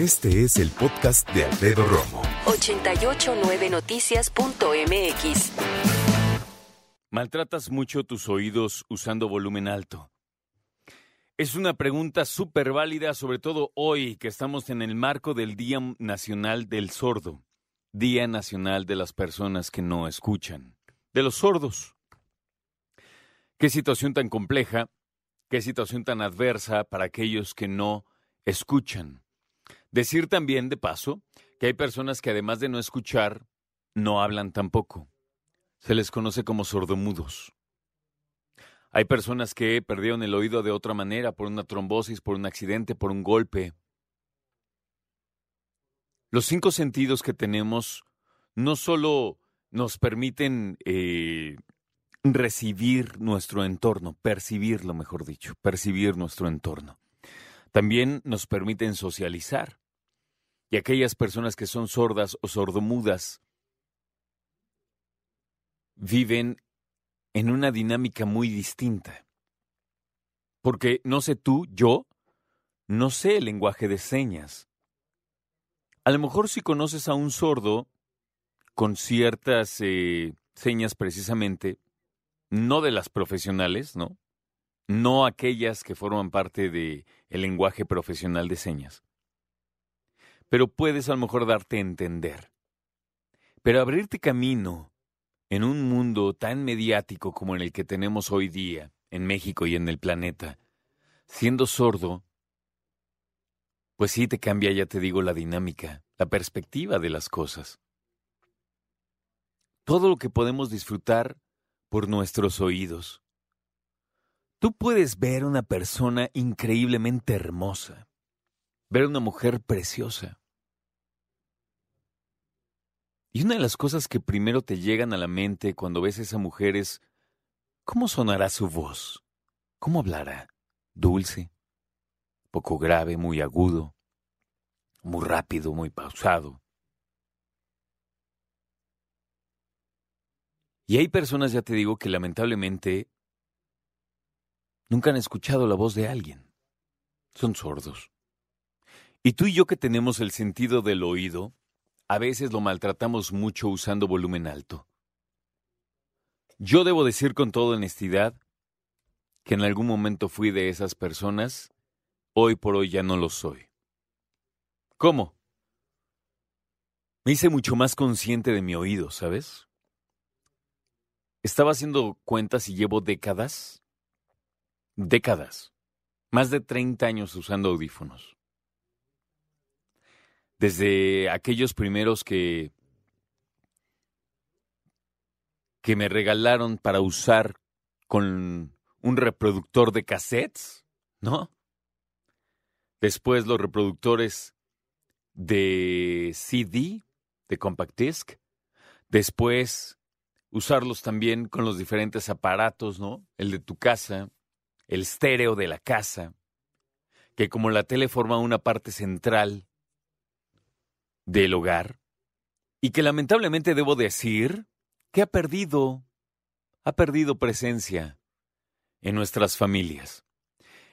Este es el podcast de Alfredo Romo. 889noticias.mx. ¿Maltratas mucho tus oídos usando volumen alto? Es una pregunta súper válida, sobre todo hoy que estamos en el marco del Día Nacional del Sordo, Día Nacional de las Personas que no escuchan, de los sordos. Qué situación tan compleja, qué situación tan adversa para aquellos que no escuchan. Decir también, de paso, que hay personas que además de no escuchar, no hablan tampoco. Se les conoce como sordomudos. Hay personas que perdieron el oído de otra manera, por una trombosis, por un accidente, por un golpe. Los cinco sentidos que tenemos no solo nos permiten eh, recibir nuestro entorno, percibirlo, mejor dicho, percibir nuestro entorno. También nos permiten socializar. Y aquellas personas que son sordas o sordomudas viven en una dinámica muy distinta. Porque no sé tú, yo, no sé el lenguaje de señas. A lo mejor si conoces a un sordo con ciertas eh, señas precisamente, no de las profesionales, ¿no? No aquellas que forman parte del el lenguaje profesional de señas. Pero puedes a lo mejor darte a entender. Pero abrirte camino en un mundo tan mediático como en el que tenemos hoy día, en México y en el planeta, siendo sordo, pues sí te cambia, ya te digo, la dinámica, la perspectiva de las cosas. Todo lo que podemos disfrutar por nuestros oídos. Tú puedes ver una persona increíblemente hermosa, ver una mujer preciosa. Y una de las cosas que primero te llegan a la mente cuando ves a esa mujer es, ¿cómo sonará su voz? ¿Cómo hablará? ¿Dulce? ¿Poco grave, muy agudo? ¿Muy rápido, muy pausado? Y hay personas, ya te digo, que lamentablemente nunca han escuchado la voz de alguien. Son sordos. Y tú y yo que tenemos el sentido del oído, a veces lo maltratamos mucho usando volumen alto. Yo debo decir con toda honestidad que en algún momento fui de esas personas, hoy por hoy ya no lo soy. ¿Cómo? Me hice mucho más consciente de mi oído, ¿sabes? Estaba haciendo cuentas y llevo décadas, décadas, más de 30 años usando audífonos. Desde aquellos primeros que, que me regalaron para usar con un reproductor de cassettes, ¿no? Después los reproductores de CD, de compact disc. Después usarlos también con los diferentes aparatos, ¿no? El de tu casa, el estéreo de la casa, que como la tele forma una parte central del hogar, y que lamentablemente debo decir que ha perdido, ha perdido presencia en nuestras familias.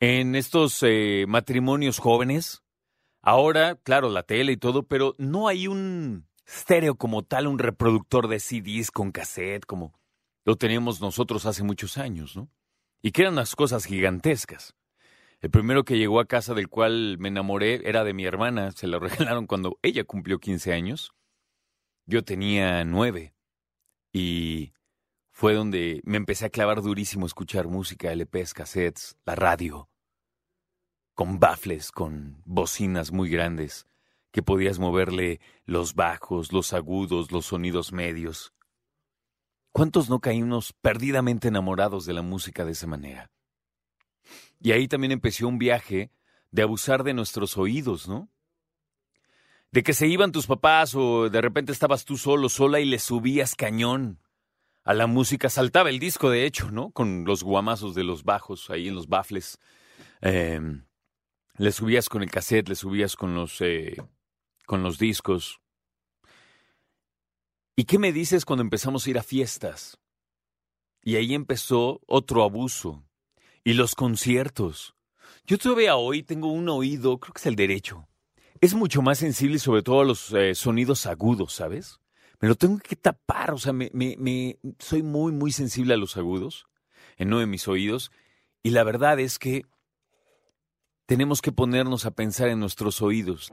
En estos eh, matrimonios jóvenes, ahora, claro, la tele y todo, pero no hay un estéreo como tal, un reproductor de CDs con cassette, como lo teníamos nosotros hace muchos años, ¿no? Y que eran unas cosas gigantescas. El primero que llegó a casa del cual me enamoré era de mi hermana, se lo regalaron cuando ella cumplió 15 años. Yo tenía nueve. Y fue donde me empecé a clavar durísimo escuchar música, LPs, cassettes, la radio, con baffles, con bocinas muy grandes que podías moverle los bajos, los agudos, los sonidos medios. ¿Cuántos no caímos perdidamente enamorados de la música de esa manera? Y ahí también empezó un viaje de abusar de nuestros oídos, ¿no? De que se iban tus papás o de repente estabas tú solo, sola y le subías cañón a la música. Saltaba el disco, de hecho, ¿no? Con los guamazos de los bajos ahí en los bafles. Em, le subías con el cassette, le subías con los eh, con los discos. ¿Y qué me dices cuando empezamos a ir a fiestas? Y ahí empezó otro abuso. Y los conciertos. Yo todavía hoy tengo un oído, creo que es el derecho. es mucho más sensible sobre todo a los eh, sonidos agudos, ¿sabes? Me lo tengo que tapar, o sea, me, me, me, soy muy, muy sensible a los agudos en uno de mis oídos y la verdad es que tenemos que ponernos a pensar en nuestros oídos.